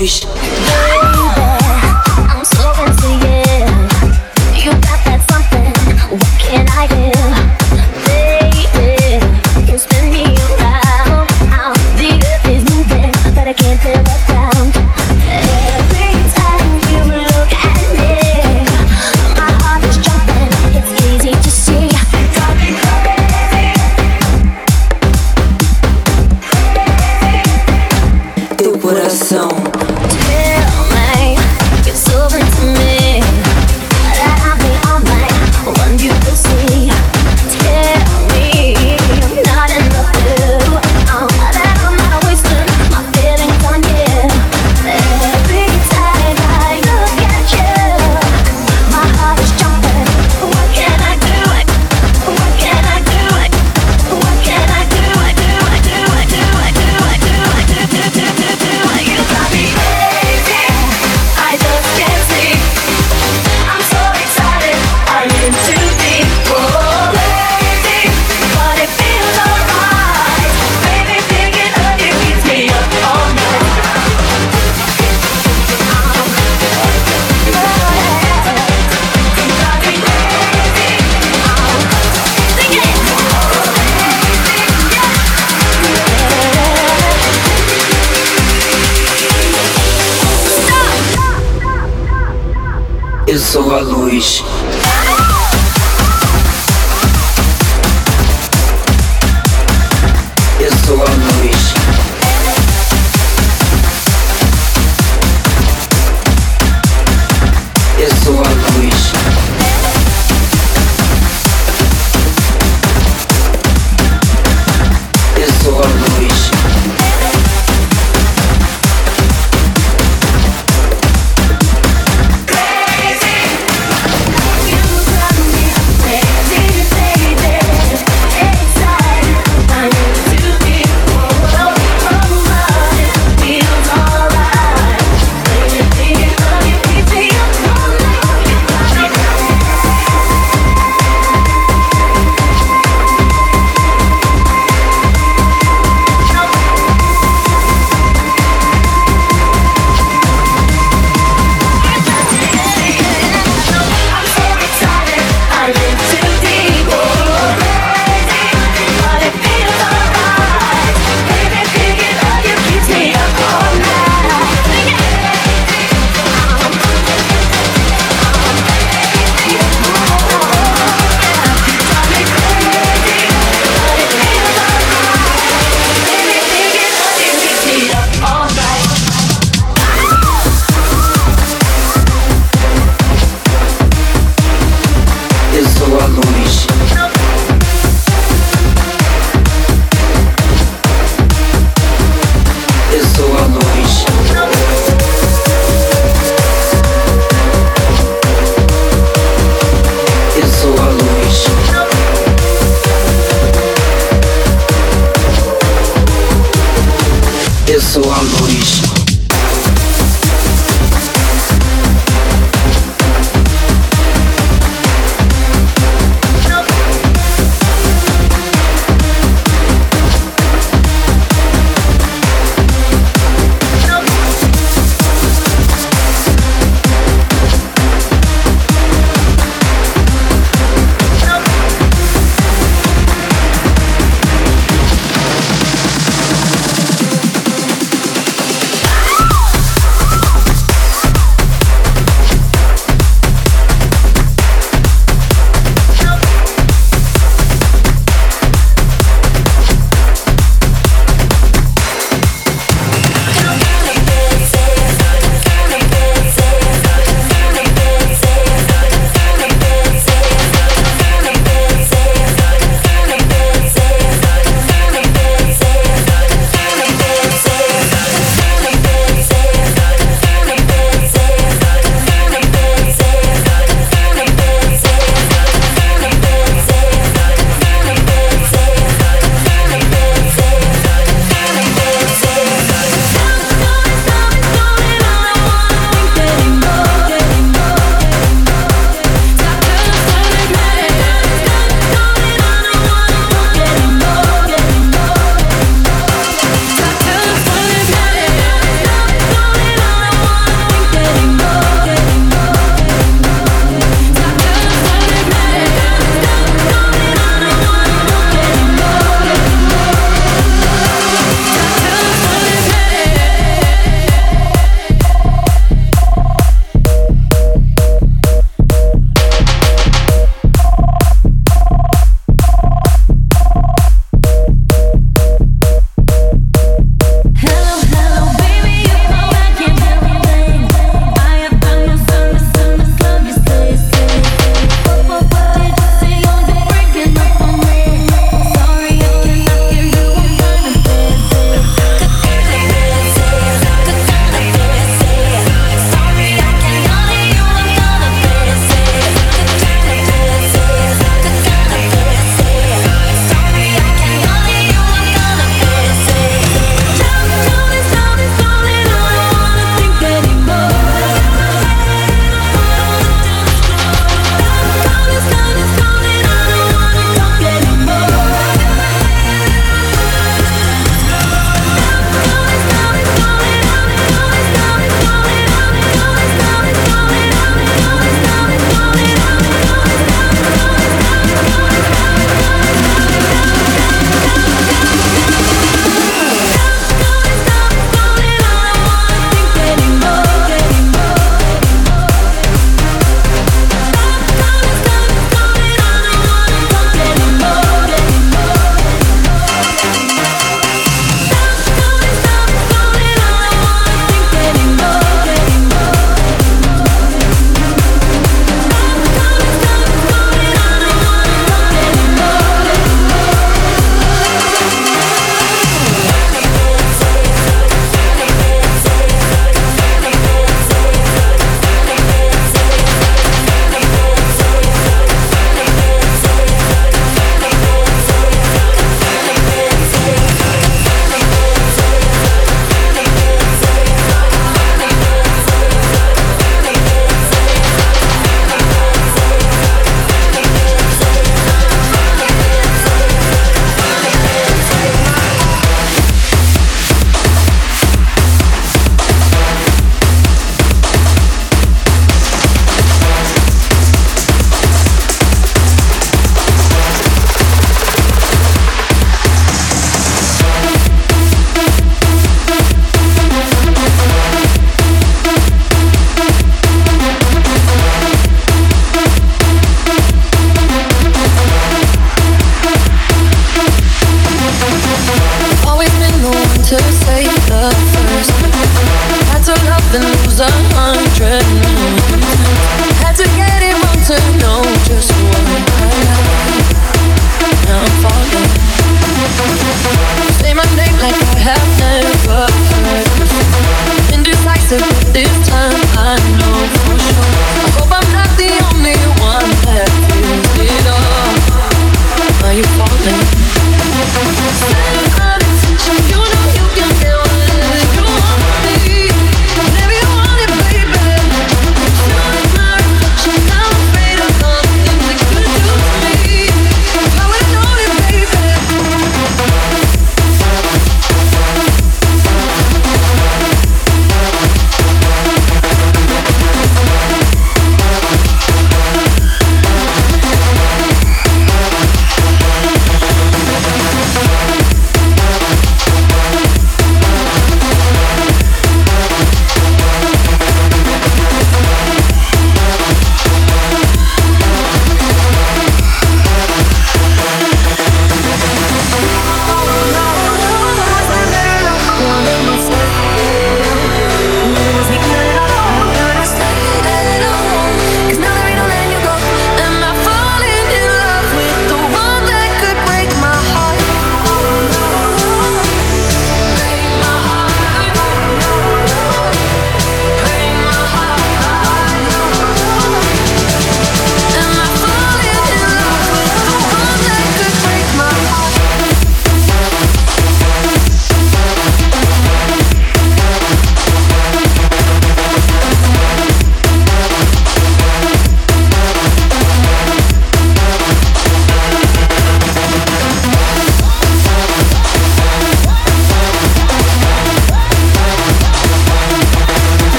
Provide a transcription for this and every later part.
Bruges.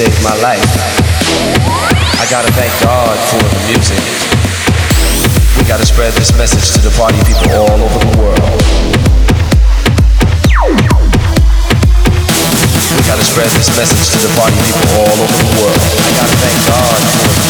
Saved my life. I gotta thank God for the music. We gotta spread this message to the party people all over the world. We gotta spread this message to the party people all over the world. I gotta thank God for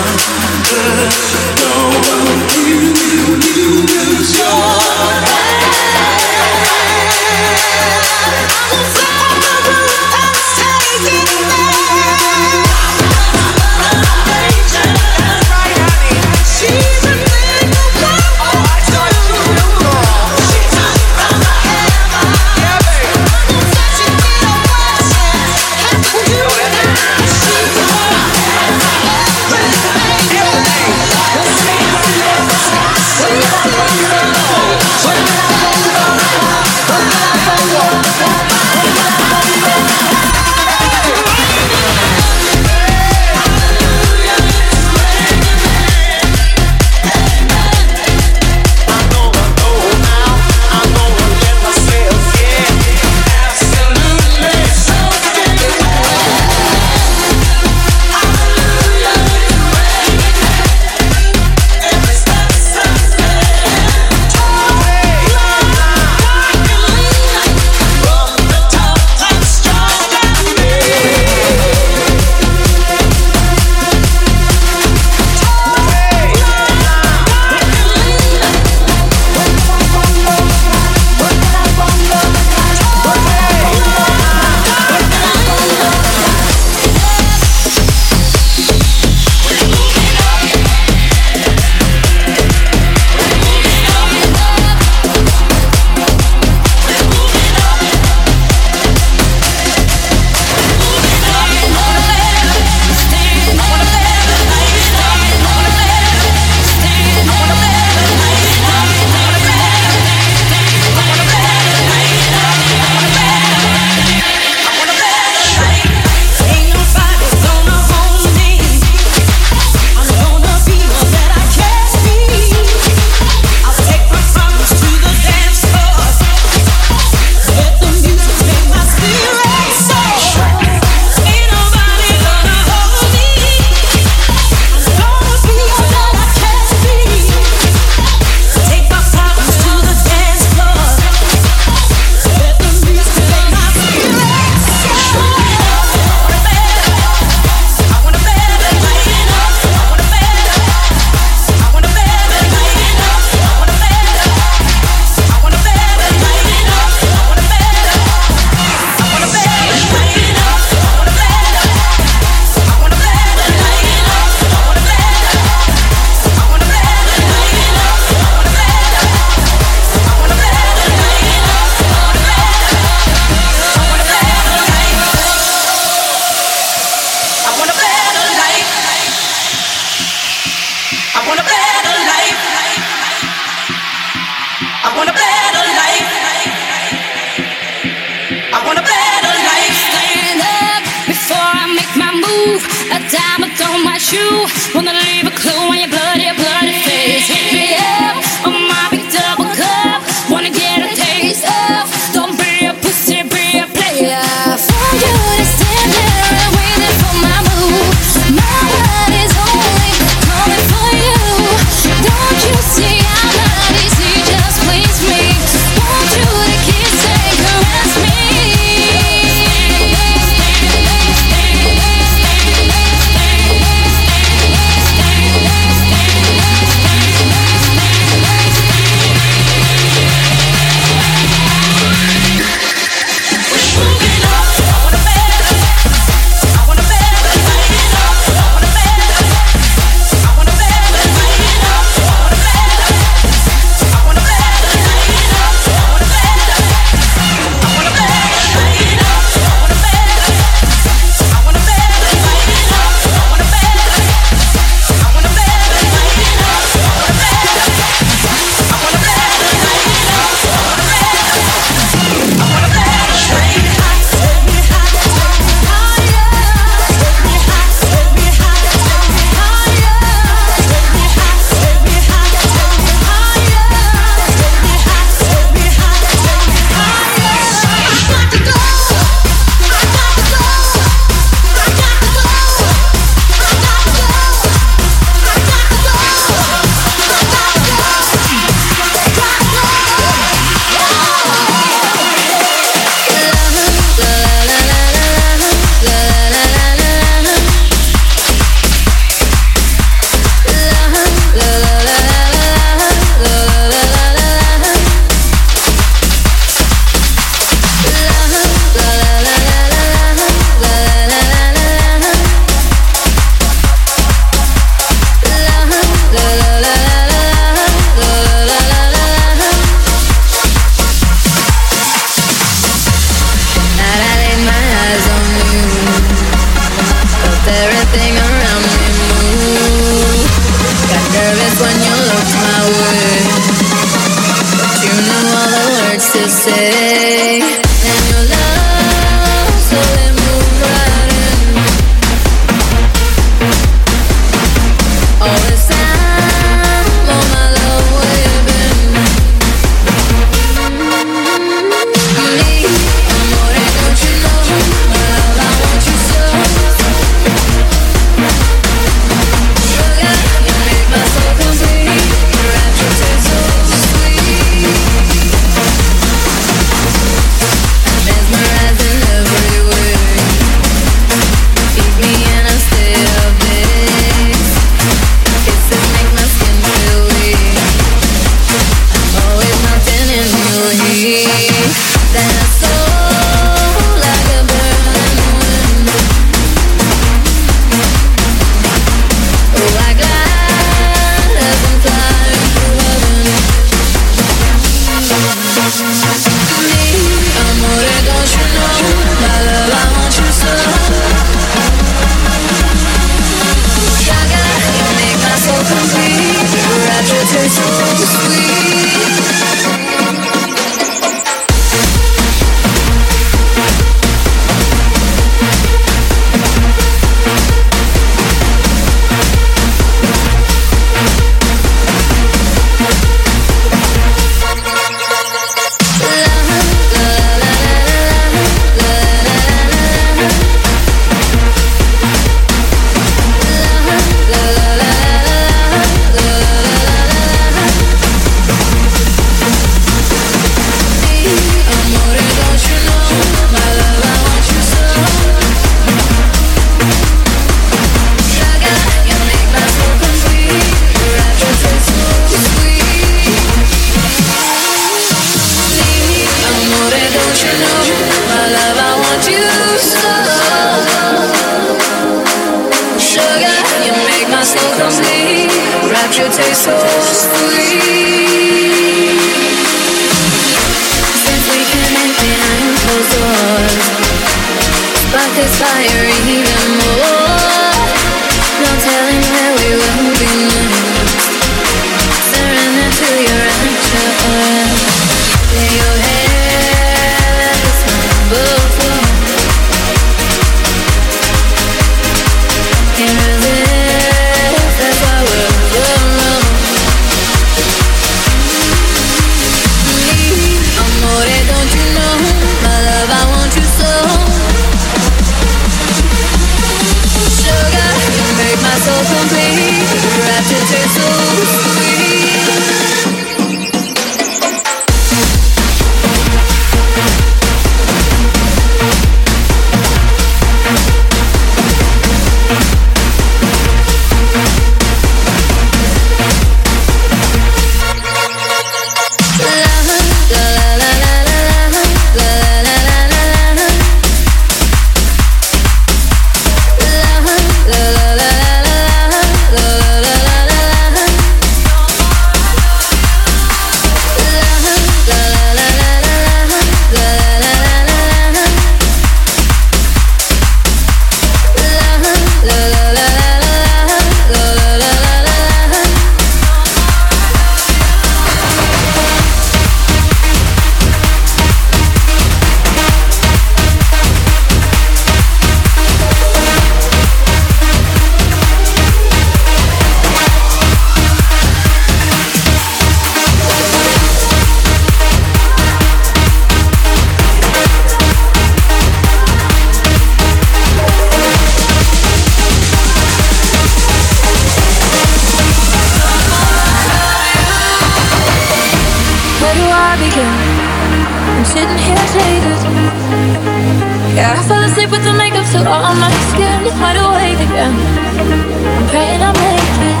Yeah, I fell asleep with the makeup still on my skin. Wide awake again. I'm praying I make it.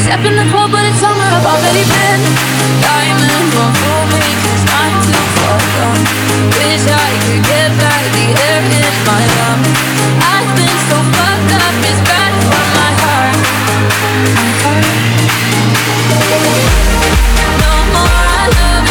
Step in the club, but it's summer. I've already been. Diamond won't fool me, cause it's not too far gone. Wish I could get back the air in my lungs. I've been so fucked up, it's bad for my heart. My heart. No more I love.